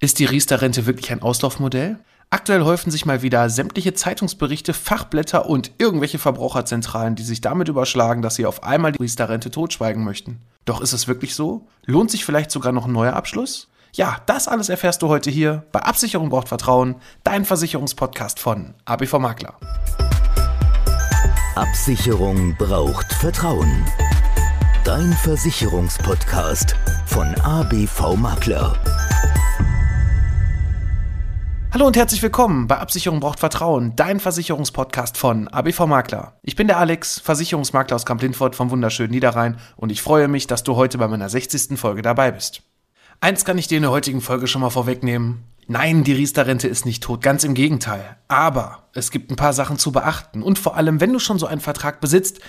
Ist die Riester-Rente wirklich ein Auslaufmodell? Aktuell häufen sich mal wieder sämtliche Zeitungsberichte, Fachblätter und irgendwelche Verbraucherzentralen, die sich damit überschlagen, dass sie auf einmal die Riester-Rente totschweigen möchten. Doch ist es wirklich so? Lohnt sich vielleicht sogar noch ein neuer Abschluss? Ja, das alles erfährst du heute hier bei Absicherung braucht Vertrauen, dein Versicherungspodcast von ABV Makler. Absicherung braucht Vertrauen. Dein Versicherungspodcast von ABV Makler. Hallo und herzlich willkommen bei Absicherung braucht Vertrauen, dein Versicherungspodcast von ABV Makler. Ich bin der Alex, Versicherungsmakler aus Kamp-Lindfort vom wunderschönen Niederrhein und ich freue mich, dass du heute bei meiner 60. Folge dabei bist. Eins kann ich dir in der heutigen Folge schon mal vorwegnehmen. Nein, die Riester-Rente ist nicht tot, ganz im Gegenteil. Aber es gibt ein paar Sachen zu beachten. Und vor allem, wenn du schon so einen Vertrag besitzt,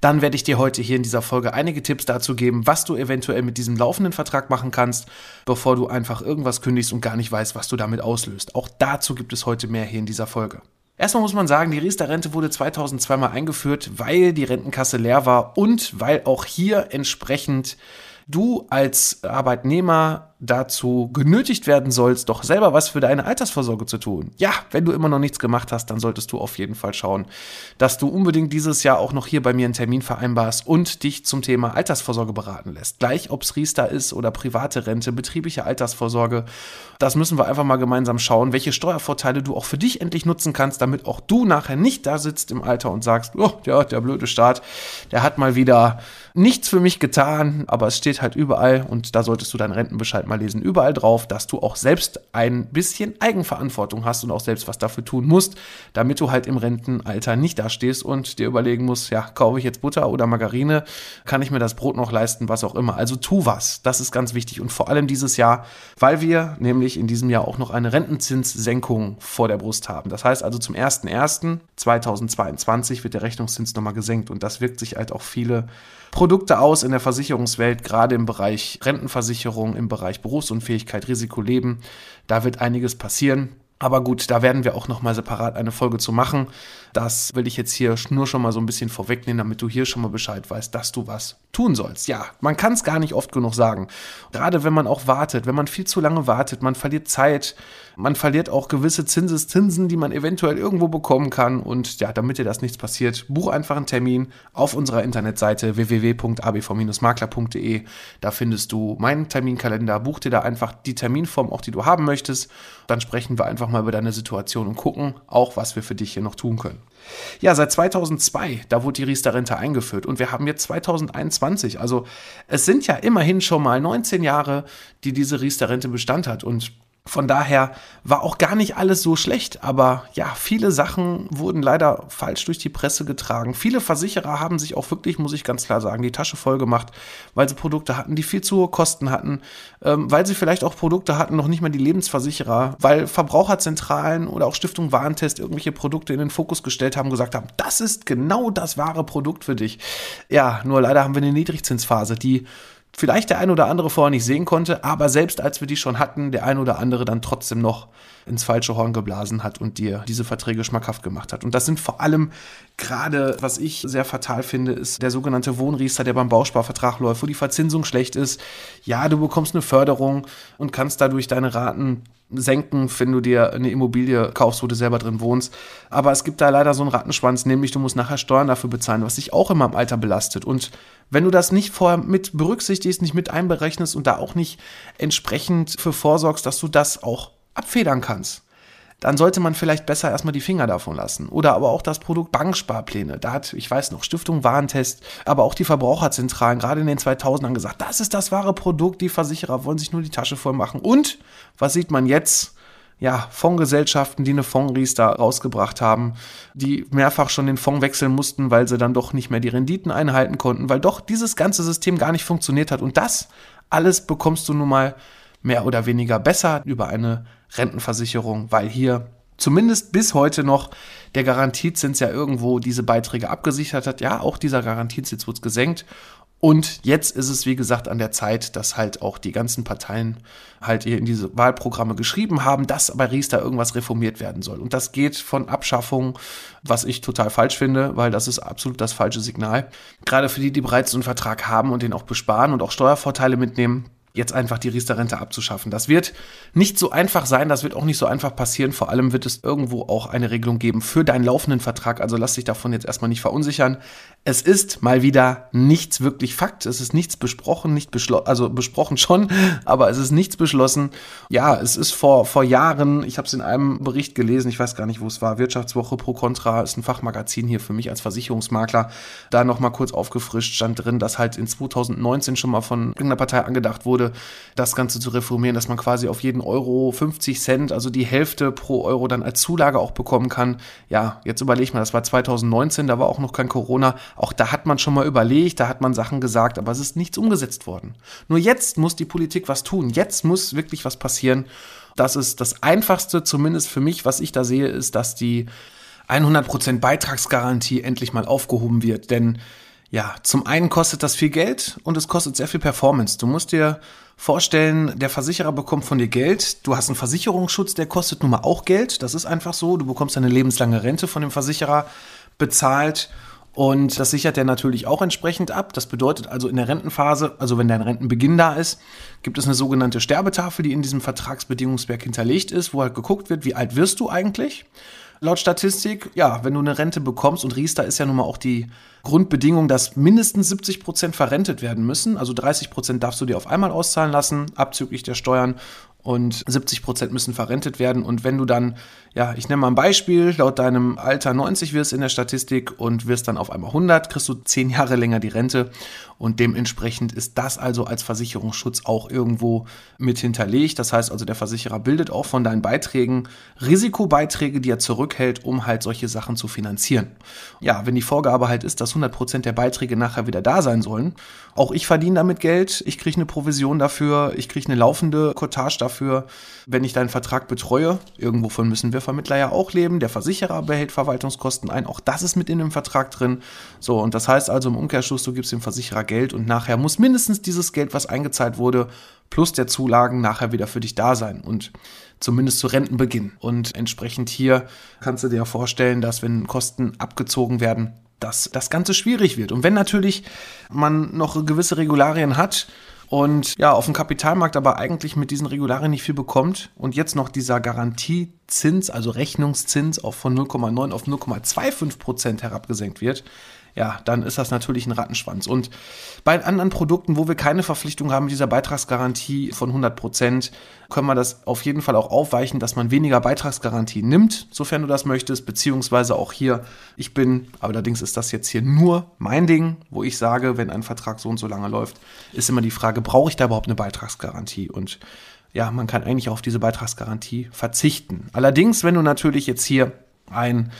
dann werde ich dir heute hier in dieser Folge einige Tipps dazu geben, was du eventuell mit diesem laufenden Vertrag machen kannst, bevor du einfach irgendwas kündigst und gar nicht weißt, was du damit auslöst. Auch dazu gibt es heute mehr hier in dieser Folge. Erstmal muss man sagen, die Riester-Rente wurde 2002 mal eingeführt, weil die Rentenkasse leer war und weil auch hier entsprechend du als Arbeitnehmer dazu genötigt werden sollst, doch selber was für deine Altersvorsorge zu tun. Ja, wenn du immer noch nichts gemacht hast, dann solltest du auf jeden Fall schauen, dass du unbedingt dieses Jahr auch noch hier bei mir einen Termin vereinbarst und dich zum Thema Altersvorsorge beraten lässt. Gleich ob es Riester ist oder private Rente, betriebliche Altersvorsorge. Das müssen wir einfach mal gemeinsam schauen, welche Steuervorteile du auch für dich endlich nutzen kannst, damit auch du nachher nicht da sitzt im Alter und sagst, oh, ja, der blöde Staat, der hat mal wieder nichts für mich getan, aber es steht halt überall und da solltest du deinen Rentenbescheid mal lesen, überall drauf, dass du auch selbst ein bisschen Eigenverantwortung hast und auch selbst was dafür tun musst, damit du halt im Rentenalter nicht dastehst und dir überlegen musst, ja, kaufe ich jetzt Butter oder Margarine, kann ich mir das Brot noch leisten, was auch immer. Also tu was, das ist ganz wichtig. Und vor allem dieses Jahr, weil wir nämlich in diesem Jahr auch noch eine Rentenzinssenkung vor der Brust haben. Das heißt also zum 01.01.2022 wird der Rechnungszins nochmal gesenkt. Und das wirkt sich halt auch viele Produkte aus in der Versicherungswelt, gerade im Bereich Rentenversicherung, im Bereich Berufsunfähigkeit, Risikoleben. Da wird einiges passieren. Aber gut, da werden wir auch nochmal separat eine Folge zu machen. Das will ich jetzt hier nur schon mal so ein bisschen vorwegnehmen, damit du hier schon mal Bescheid weißt, dass du was tun sollst. Ja, man kann es gar nicht oft genug sagen. Gerade wenn man auch wartet, wenn man viel zu lange wartet, man verliert Zeit, man verliert auch gewisse Zinseszinsen, die man eventuell irgendwo bekommen kann. Und ja, damit dir das nichts passiert, buch einfach einen Termin auf unserer Internetseite www.abv-makler.de. Da findest du meinen Terminkalender. Buch dir da einfach die Terminform, auch die du haben möchtest. Dann sprechen wir einfach mal über deine Situation und gucken auch, was wir für dich hier noch tun können. Ja, seit 2002, da wurde die Riester-Rente eingeführt und wir haben jetzt 2021. Also es sind ja immerhin schon mal 19 Jahre, die diese Riester-Rente Bestand hat und von daher war auch gar nicht alles so schlecht, aber ja, viele Sachen wurden leider falsch durch die Presse getragen. Viele Versicherer haben sich auch wirklich, muss ich ganz klar sagen, die Tasche voll gemacht, weil sie Produkte hatten, die viel zu hohe Kosten hatten, ähm, weil sie vielleicht auch Produkte hatten, noch nicht mal die Lebensversicherer, weil Verbraucherzentralen oder auch Stiftung Warentest irgendwelche Produkte in den Fokus gestellt haben, gesagt haben, das ist genau das wahre Produkt für dich. Ja, nur leider haben wir eine Niedrigzinsphase, die vielleicht der ein oder andere vorher nicht sehen konnte, aber selbst als wir die schon hatten, der ein oder andere dann trotzdem noch ins falsche Horn geblasen hat und dir diese Verträge schmackhaft gemacht hat. Und das sind vor allem gerade, was ich sehr fatal finde, ist der sogenannte Wohnriester, der beim Bausparvertrag läuft, wo die Verzinsung schlecht ist. Ja, du bekommst eine Förderung und kannst dadurch deine Raten senken, wenn du dir eine Immobilie kaufst, wo du selber drin wohnst. Aber es gibt da leider so einen Rattenschwanz, nämlich du musst nachher Steuern dafür bezahlen, was dich auch immer im Alter belastet. Und wenn du das nicht vorher mit berücksichtigst, nicht mit einberechnest und da auch nicht entsprechend für vorsorgst, dass du das auch abfedern kannst, dann sollte man vielleicht besser erstmal die Finger davon lassen. Oder aber auch das Produkt Banksparpläne. Da hat, ich weiß noch, Stiftung Warentest, aber auch die Verbraucherzentralen gerade in den 2000ern gesagt, das ist das wahre Produkt, die Versicherer wollen sich nur die Tasche voll machen. Und was sieht man jetzt? ja, Fondsgesellschaften, die eine Fondsriester rausgebracht haben, die mehrfach schon den Fonds wechseln mussten, weil sie dann doch nicht mehr die Renditen einhalten konnten, weil doch dieses ganze System gar nicht funktioniert hat. Und das alles bekommst du nun mal mehr oder weniger besser über eine Rentenversicherung, weil hier zumindest bis heute noch der Garantiezins ja irgendwo diese Beiträge abgesichert hat. Ja, auch dieser Garantiezins wird gesenkt. Und jetzt ist es, wie gesagt, an der Zeit, dass halt auch die ganzen Parteien halt hier in diese Wahlprogramme geschrieben haben, dass bei Riester irgendwas reformiert werden soll. Und das geht von Abschaffung, was ich total falsch finde, weil das ist absolut das falsche Signal. Gerade für die, die bereits einen Vertrag haben und den auch besparen und auch Steuervorteile mitnehmen, jetzt einfach die Riester-Rente abzuschaffen. Das wird nicht so einfach sein, das wird auch nicht so einfach passieren. Vor allem wird es irgendwo auch eine Regelung geben für deinen laufenden Vertrag. Also lass dich davon jetzt erstmal nicht verunsichern. Es ist mal wieder nichts wirklich Fakt. Es ist nichts besprochen, nicht beschlossen, also besprochen schon, aber es ist nichts beschlossen. Ja, es ist vor, vor Jahren, ich habe es in einem Bericht gelesen, ich weiß gar nicht, wo es war, Wirtschaftswoche Pro Contra ist ein Fachmagazin hier für mich als Versicherungsmakler. Da nochmal kurz aufgefrischt stand drin, dass halt in 2019 schon mal von irgendeiner Partei angedacht wurde, das Ganze zu reformieren, dass man quasi auf jeden Euro 50 Cent, also die Hälfte pro Euro dann als Zulage auch bekommen kann. Ja, jetzt überleg mal, das war 2019, da war auch noch kein Corona. Auch da hat man schon mal überlegt, da hat man Sachen gesagt, aber es ist nichts umgesetzt worden. Nur jetzt muss die Politik was tun. Jetzt muss wirklich was passieren. Das ist das Einfachste, zumindest für mich, was ich da sehe, ist, dass die 100% Beitragsgarantie endlich mal aufgehoben wird. Denn ja, zum einen kostet das viel Geld und es kostet sehr viel Performance. Du musst dir vorstellen, der Versicherer bekommt von dir Geld. Du hast einen Versicherungsschutz, der kostet nun mal auch Geld. Das ist einfach so. Du bekommst eine lebenslange Rente von dem Versicherer bezahlt. Und das sichert er natürlich auch entsprechend ab. Das bedeutet also in der Rentenphase, also wenn dein Rentenbeginn da ist, gibt es eine sogenannte Sterbetafel, die in diesem Vertragsbedingungswerk hinterlegt ist, wo halt geguckt wird, wie alt wirst du eigentlich? Laut Statistik, ja, wenn du eine Rente bekommst, und Riester ist ja nun mal auch die Grundbedingung, dass mindestens 70 Prozent verrentet werden müssen. Also 30 Prozent darfst du dir auf einmal auszahlen lassen, abzüglich der Steuern und 70 Prozent müssen verrentet werden. Und wenn du dann, ja, ich nenne mal ein Beispiel, laut deinem Alter 90 wirst in der Statistik und wirst dann auf einmal 100, kriegst du 10 Jahre länger die Rente. Und dementsprechend ist das also als Versicherungsschutz auch irgendwo mit hinterlegt. Das heißt also, der Versicherer bildet auch von deinen Beiträgen Risikobeiträge, die er zurückhält, um halt solche Sachen zu finanzieren. Ja, wenn die Vorgabe halt ist, dass 100 Prozent der Beiträge nachher wieder da sein sollen, auch ich verdiene damit Geld, ich kriege eine Provision dafür, ich kriege eine laufende Cottage dafür, dafür, wenn ich deinen Vertrag betreue. Irgendwovon müssen wir Vermittler ja auch leben. Der Versicherer behält Verwaltungskosten ein. Auch das ist mit in dem Vertrag drin. So, und das heißt also im Umkehrschluss, du gibst dem Versicherer Geld und nachher muss mindestens dieses Geld, was eingezahlt wurde, plus der Zulagen nachher wieder für dich da sein. Und zumindest zu Rentenbeginn. Und entsprechend hier kannst du dir vorstellen, dass wenn Kosten abgezogen werden, dass das Ganze schwierig wird. Und wenn natürlich man noch gewisse Regularien hat, und ja, auf dem Kapitalmarkt aber eigentlich mit diesen Regularien nicht viel bekommt und jetzt noch dieser Garantiezins, also Rechnungszins auch von 0,9 auf 0,25 Prozent herabgesenkt wird, ja, dann ist das natürlich ein Rattenschwanz. Und bei anderen Produkten, wo wir keine Verpflichtung haben mit dieser Beitragsgarantie von 100 Prozent, können wir das auf jeden Fall auch aufweichen, dass man weniger Beitragsgarantie nimmt, sofern du das möchtest, beziehungsweise auch hier, ich bin, allerdings ist das jetzt hier nur mein Ding, wo ich sage, wenn ein Vertrag so und so lange läuft, ist immer die Frage, brauche ich da überhaupt eine Beitragsgarantie? Und ja, man kann eigentlich auf diese Beitragsgarantie verzichten. Allerdings, wenn du natürlich jetzt hier ein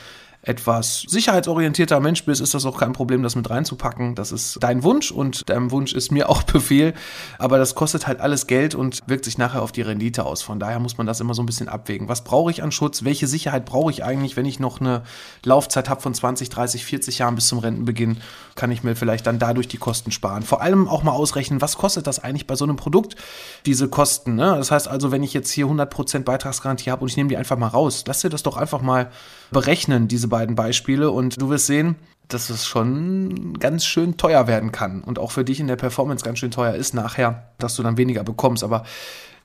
etwas sicherheitsorientierter Mensch bist, ist das auch kein Problem, das mit reinzupacken. Das ist dein Wunsch und dein Wunsch ist mir auch Befehl. Aber das kostet halt alles Geld und wirkt sich nachher auf die Rendite aus. Von daher muss man das immer so ein bisschen abwägen. Was brauche ich an Schutz? Welche Sicherheit brauche ich eigentlich, wenn ich noch eine Laufzeit habe von 20, 30, 40 Jahren bis zum Rentenbeginn? Kann ich mir vielleicht dann dadurch die Kosten sparen? Vor allem auch mal ausrechnen, was kostet das eigentlich bei so einem Produkt, diese Kosten? Ne? Das heißt also, wenn ich jetzt hier 100% Beitragsgarantie habe und ich nehme die einfach mal raus, lass dir das doch einfach mal berechnen, diese beiden Beispiele. Und du wirst sehen, dass es schon ganz schön teuer werden kann und auch für dich in der Performance ganz schön teuer ist nachher, dass du dann weniger bekommst. Aber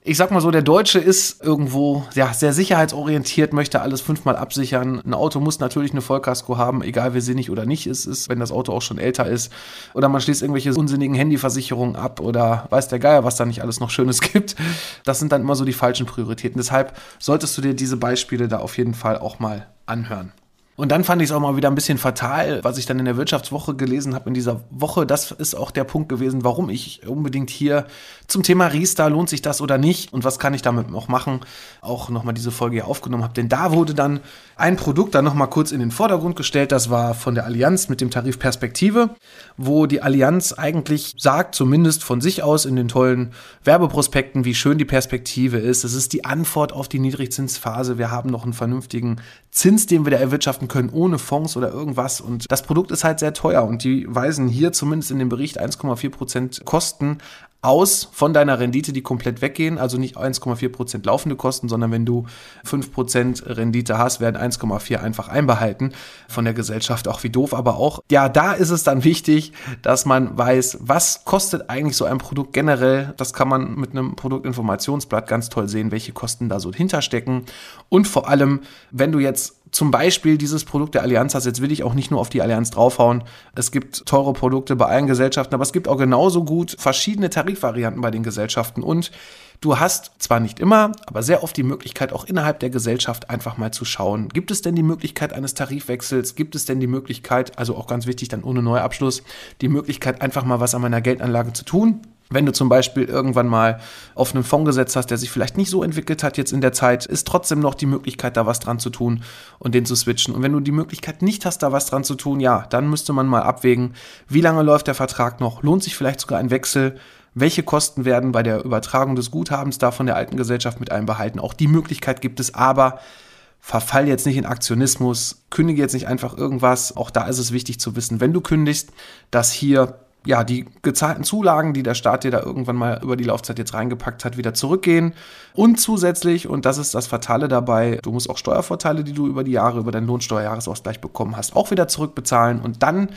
ich sag mal so, der Deutsche ist irgendwo ja, sehr sicherheitsorientiert, möchte alles fünfmal absichern. Ein Auto muss natürlich eine Vollkasko haben, egal wie sinnig oder nicht es ist, wenn das Auto auch schon älter ist. Oder man schließt irgendwelche unsinnigen Handyversicherungen ab oder weiß der Geier, was da nicht alles noch Schönes gibt. Das sind dann immer so die falschen Prioritäten. Deshalb solltest du dir diese Beispiele da auf jeden Fall auch mal anhören. Und dann fand ich es auch mal wieder ein bisschen fatal, was ich dann in der Wirtschaftswoche gelesen habe in dieser Woche. Das ist auch der Punkt gewesen, warum ich unbedingt hier zum Thema Riester, lohnt sich das oder nicht und was kann ich damit noch machen, auch nochmal diese Folge hier aufgenommen habe. Denn da wurde dann ein Produkt dann nochmal kurz in den Vordergrund gestellt. Das war von der Allianz mit dem Tarif Perspektive, wo die Allianz eigentlich sagt, zumindest von sich aus in den tollen Werbeprospekten, wie schön die Perspektive ist. Es ist die Antwort auf die Niedrigzinsphase. Wir haben noch einen vernünftigen Zins, den wir da erwirtschaften wirtschaften können ohne Fonds oder irgendwas. Und das Produkt ist halt sehr teuer und die weisen hier zumindest in dem Bericht 1,4 Prozent Kosten aus von deiner Rendite, die komplett weggehen. Also nicht 1,4 Prozent laufende Kosten, sondern wenn du 5% Rendite hast, werden 1,4 einfach einbehalten von der Gesellschaft. Auch wie doof, aber auch, ja, da ist es dann wichtig, dass man weiß, was kostet eigentlich so ein Produkt generell. Das kann man mit einem Produktinformationsblatt ganz toll sehen, welche Kosten da so hinterstecken. Und vor allem, wenn du jetzt zum Beispiel dieses Produkt der Allianz hast, jetzt will ich auch nicht nur auf die Allianz draufhauen. Es gibt teure Produkte bei allen Gesellschaften, aber es gibt auch genauso gut verschiedene Tarifvarianten bei den Gesellschaften und Du hast zwar nicht immer, aber sehr oft die Möglichkeit, auch innerhalb der Gesellschaft einfach mal zu schauen, gibt es denn die Möglichkeit eines Tarifwechsels? Gibt es denn die Möglichkeit, also auch ganz wichtig, dann ohne Neuabschluss, die Möglichkeit, einfach mal was an meiner Geldanlage zu tun? Wenn du zum Beispiel irgendwann mal auf einen Fonds gesetzt hast, der sich vielleicht nicht so entwickelt hat jetzt in der Zeit, ist trotzdem noch die Möglichkeit, da was dran zu tun und den zu switchen. Und wenn du die Möglichkeit nicht hast, da was dran zu tun, ja, dann müsste man mal abwägen, wie lange läuft der Vertrag noch? Lohnt sich vielleicht sogar ein Wechsel? Welche Kosten werden bei der Übertragung des Guthabens da von der alten Gesellschaft mit einbehalten? Auch die Möglichkeit gibt es, aber verfall jetzt nicht in Aktionismus, kündige jetzt nicht einfach irgendwas. Auch da ist es wichtig zu wissen, wenn du kündigst, dass hier ja, die gezahlten Zulagen, die der Staat dir da irgendwann mal über die Laufzeit jetzt reingepackt hat, wieder zurückgehen. Und zusätzlich, und das ist das Fatale dabei, du musst auch Steuervorteile, die du über die Jahre, über deinen Lohnsteuerjahresausgleich bekommen hast, auch wieder zurückbezahlen. Und dann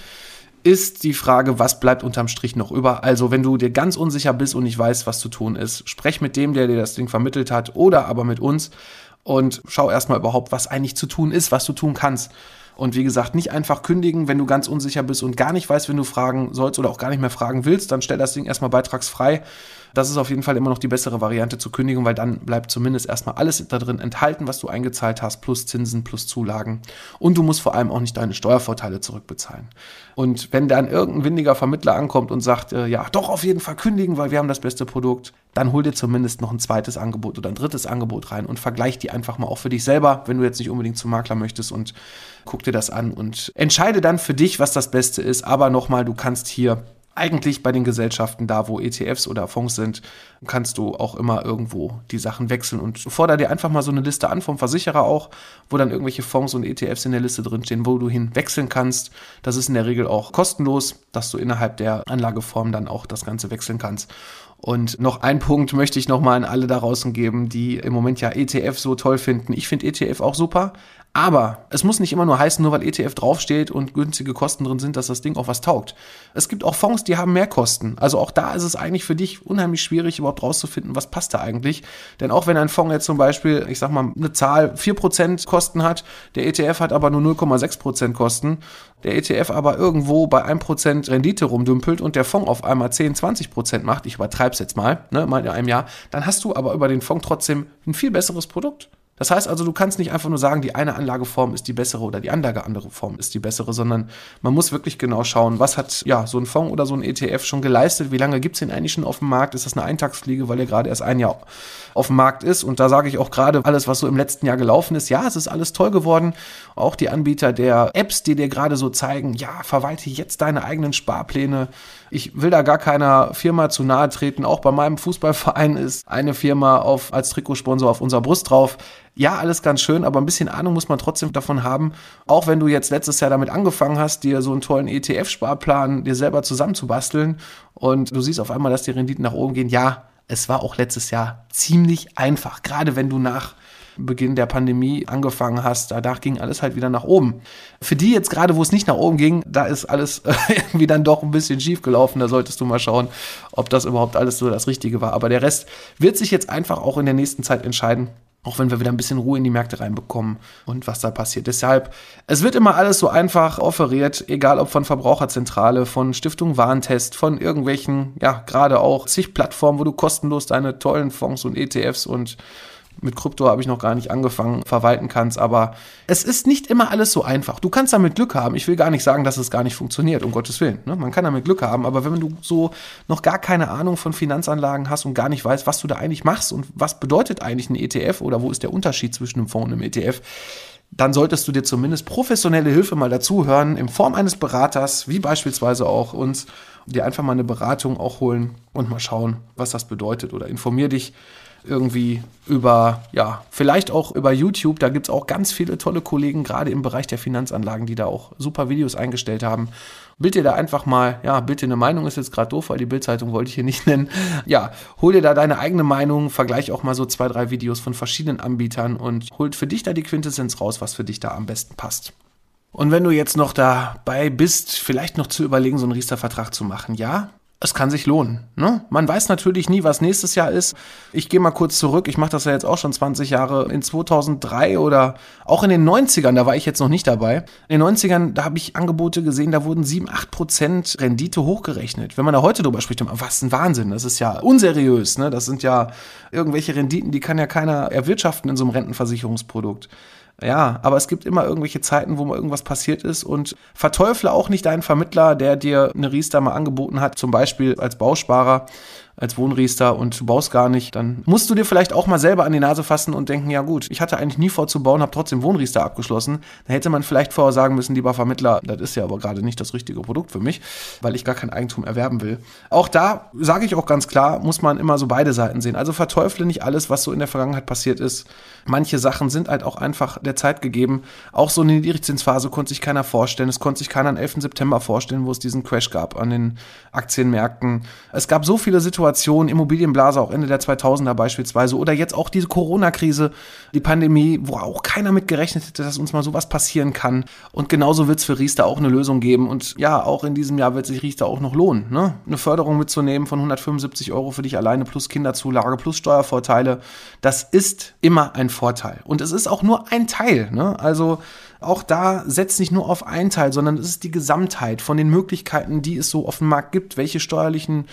ist die Frage, was bleibt unterm Strich noch über? Also, wenn du dir ganz unsicher bist und nicht weißt, was zu tun ist, sprech mit dem, der dir das Ding vermittelt hat, oder aber mit uns und schau erstmal überhaupt, was eigentlich zu tun ist, was du tun kannst. Und wie gesagt, nicht einfach kündigen, wenn du ganz unsicher bist und gar nicht weißt, wenn du fragen sollst oder auch gar nicht mehr fragen willst, dann stell das Ding erstmal beitragsfrei. Das ist auf jeden Fall immer noch die bessere Variante zu kündigen, weil dann bleibt zumindest erstmal alles da drin enthalten, was du eingezahlt hast, plus Zinsen, plus Zulagen. Und du musst vor allem auch nicht deine Steuervorteile zurückbezahlen. Und wenn dann irgendein windiger Vermittler ankommt und sagt, äh, ja, doch auf jeden Fall kündigen, weil wir haben das beste Produkt, dann hol dir zumindest noch ein zweites Angebot oder ein drittes Angebot rein und vergleich die einfach mal auch für dich selber, wenn du jetzt nicht unbedingt zum Makler möchtest und guck dir das an und entscheide dann für dich, was das Beste ist. Aber nochmal, du kannst hier eigentlich bei den Gesellschaften, da wo ETFs oder Fonds sind, kannst du auch immer irgendwo die Sachen wechseln und forder dir einfach mal so eine Liste an vom Versicherer auch, wo dann irgendwelche Fonds und ETFs in der Liste drinstehen, wo du hin wechseln kannst. Das ist in der Regel auch kostenlos, dass du innerhalb der Anlageform dann auch das Ganze wechseln kannst. Und noch ein Punkt möchte ich nochmal an alle da draußen geben, die im Moment ja ETF so toll finden. Ich finde ETF auch super, aber es muss nicht immer nur heißen, nur weil ETF draufsteht und günstige Kosten drin sind, dass das Ding auch was taugt. Es gibt auch Fonds, die haben mehr Kosten. Also auch da ist es eigentlich für dich unheimlich schwierig, überhaupt rauszufinden, was passt da eigentlich. Denn auch wenn ein Fonds jetzt zum Beispiel, ich sag mal, eine Zahl 4% Kosten hat, der ETF hat aber nur 0,6% Kosten, der ETF aber irgendwo bei 1% Rendite rumdümpelt und der Fonds auf einmal 10, 20% macht, ich übertreibe es jetzt mal, ne, mal in einem Jahr, dann hast du aber über den Fonds trotzdem ein viel besseres Produkt. Das heißt also, du kannst nicht einfach nur sagen, die eine Anlageform ist die bessere oder die andere andere Form ist die bessere, sondern man muss wirklich genau schauen, was hat ja so ein Fonds oder so ein ETF schon geleistet, wie lange gibt es den eigentlich schon auf dem Markt, ist das eine Eintagsfliege, weil er gerade erst ein Jahr auf dem Markt ist? Und da sage ich auch gerade alles, was so im letzten Jahr gelaufen ist, ja, es ist alles toll geworden, auch die Anbieter der Apps, die dir gerade so zeigen, ja, verwalte jetzt deine eigenen Sparpläne, ich will da gar keiner Firma zu nahe treten. Auch bei meinem Fußballverein ist eine Firma auf, als Trikotsponsor auf unserer Brust drauf. Ja, alles ganz schön, aber ein bisschen Ahnung muss man trotzdem davon haben. Auch wenn du jetzt letztes Jahr damit angefangen hast, dir so einen tollen ETF-Sparplan dir selber zusammenzubasteln und du siehst auf einmal, dass die Renditen nach oben gehen. Ja, es war auch letztes Jahr ziemlich einfach. Gerade wenn du nach Beginn der Pandemie angefangen hast, danach ging alles halt wieder nach oben. Für die jetzt gerade, wo es nicht nach oben ging, da ist alles irgendwie dann doch ein bisschen schief gelaufen. Da solltest du mal schauen, ob das überhaupt alles so das Richtige war. Aber der Rest wird sich jetzt einfach auch in der nächsten Zeit entscheiden. Auch wenn wir wieder ein bisschen Ruhe in die Märkte reinbekommen und was da passiert. Deshalb, es wird immer alles so einfach offeriert, egal ob von Verbraucherzentrale, von Stiftung Warentest, von irgendwelchen, ja, gerade auch zig Plattformen, wo du kostenlos deine tollen Fonds und ETFs und mit Krypto habe ich noch gar nicht angefangen, verwalten kannst. Aber es ist nicht immer alles so einfach. Du kannst damit Glück haben. Ich will gar nicht sagen, dass es gar nicht funktioniert, um Gottes Willen. Ne? Man kann damit Glück haben. Aber wenn du so noch gar keine Ahnung von Finanzanlagen hast und gar nicht weißt, was du da eigentlich machst und was bedeutet eigentlich ein ETF oder wo ist der Unterschied zwischen einem Fonds und einem ETF, dann solltest du dir zumindest professionelle Hilfe mal dazuhören, in Form eines Beraters, wie beispielsweise auch uns, dir einfach mal eine Beratung auch holen und mal schauen, was das bedeutet oder informier dich irgendwie über, ja, vielleicht auch über YouTube. Da gibt es auch ganz viele tolle Kollegen, gerade im Bereich der Finanzanlagen, die da auch super Videos eingestellt haben. Bild dir da einfach mal, ja, bild dir eine Meinung, ist jetzt gerade doof, weil die Bildzeitung wollte ich hier nicht nennen. Ja, hol dir da deine eigene Meinung, vergleich auch mal so zwei, drei Videos von verschiedenen Anbietern und holt für dich da die Quintessenz raus, was für dich da am besten passt. Und wenn du jetzt noch dabei bist, vielleicht noch zu überlegen, so einen Riester-Vertrag zu machen, ja, es kann sich lohnen. Ne? Man weiß natürlich nie, was nächstes Jahr ist. Ich gehe mal kurz zurück. Ich mache das ja jetzt auch schon 20 Jahre. In 2003 oder auch in den 90ern, da war ich jetzt noch nicht dabei. In den 90ern, da habe ich Angebote gesehen, da wurden 7, 8 Prozent Rendite hochgerechnet. Wenn man da heute drüber spricht, was ein Wahnsinn. Das ist ja unseriös. Ne? Das sind ja irgendwelche Renditen, die kann ja keiner erwirtschaften in so einem Rentenversicherungsprodukt. Ja, aber es gibt immer irgendwelche Zeiten, wo mal irgendwas passiert ist und verteufle auch nicht deinen Vermittler, der dir eine Riester mal angeboten hat, zum Beispiel als Bausparer als Wohnriester und du baust gar nicht, dann musst du dir vielleicht auch mal selber an die Nase fassen und denken, ja gut, ich hatte eigentlich nie vor zu bauen, habe trotzdem Wohnriester abgeschlossen. Da hätte man vielleicht vorher sagen müssen, lieber Vermittler, das ist ja aber gerade nicht das richtige Produkt für mich, weil ich gar kein Eigentum erwerben will. Auch da sage ich auch ganz klar, muss man immer so beide Seiten sehen. Also verteufle nicht alles, was so in der Vergangenheit passiert ist. Manche Sachen sind halt auch einfach der Zeit gegeben. Auch so eine Niedrigzinsphase konnte sich keiner vorstellen. Es konnte sich keiner am 11. September vorstellen, wo es diesen Crash gab an den Aktienmärkten. Es gab so viele Situationen, Situation, Immobilienblase auch Ende der 2000er beispielsweise oder jetzt auch diese Corona-Krise, die Pandemie, wo auch keiner mit gerechnet hätte, dass uns mal sowas passieren kann. Und genauso wird es für Riester auch eine Lösung geben. Und ja, auch in diesem Jahr wird sich Riester auch noch lohnen. Ne? Eine Förderung mitzunehmen von 175 Euro für dich alleine plus Kinderzulage plus Steuervorteile, das ist immer ein Vorteil. Und es ist auch nur ein Teil. Ne? Also auch da setzt nicht nur auf einen Teil, sondern es ist die Gesamtheit von den Möglichkeiten, die es so auf dem Markt gibt, welche steuerlichen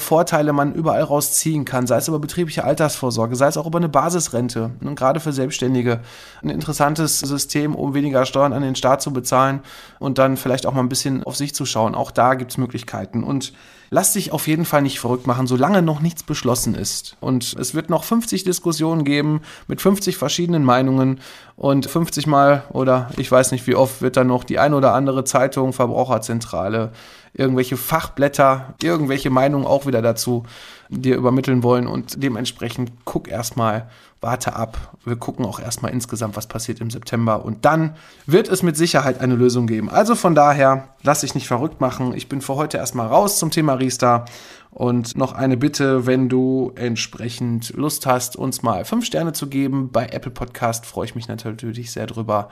Vorteile man überall rausziehen kann, sei es über betriebliche Altersvorsorge, sei es auch über eine Basisrente. Und gerade für Selbstständige ein interessantes System, um weniger Steuern an den Staat zu bezahlen und dann vielleicht auch mal ein bisschen auf sich zu schauen. Auch da gibt es Möglichkeiten. Und lass dich auf jeden Fall nicht verrückt machen, solange noch nichts beschlossen ist. Und es wird noch 50 Diskussionen geben mit 50 verschiedenen Meinungen und 50 Mal oder ich weiß nicht wie oft wird dann noch die ein oder andere Zeitung, Verbraucherzentrale, irgendwelche Fachblätter, irgendwelche Meinungen auch wieder dazu dir übermitteln wollen und dementsprechend guck erstmal, warte ab. Wir gucken auch erstmal insgesamt, was passiert im September und dann wird es mit Sicherheit eine Lösung geben. Also von daher, lass dich nicht verrückt machen. Ich bin für heute erstmal raus zum Thema Riester und noch eine Bitte, wenn du entsprechend Lust hast, uns mal fünf Sterne zu geben bei Apple Podcast, freue ich mich natürlich sehr drüber.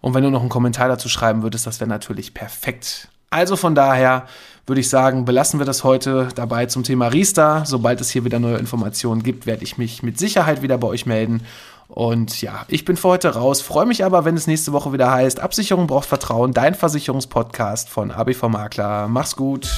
Und wenn du noch einen Kommentar dazu schreiben würdest, das wäre natürlich perfekt. Also von daher würde ich sagen, belassen wir das heute dabei zum Thema Riester. Sobald es hier wieder neue Informationen gibt, werde ich mich mit Sicherheit wieder bei euch melden. Und ja, ich bin für heute raus, freue mich aber, wenn es nächste Woche wieder heißt, Absicherung braucht Vertrauen, dein Versicherungspodcast von ABV Makler. Mach's gut.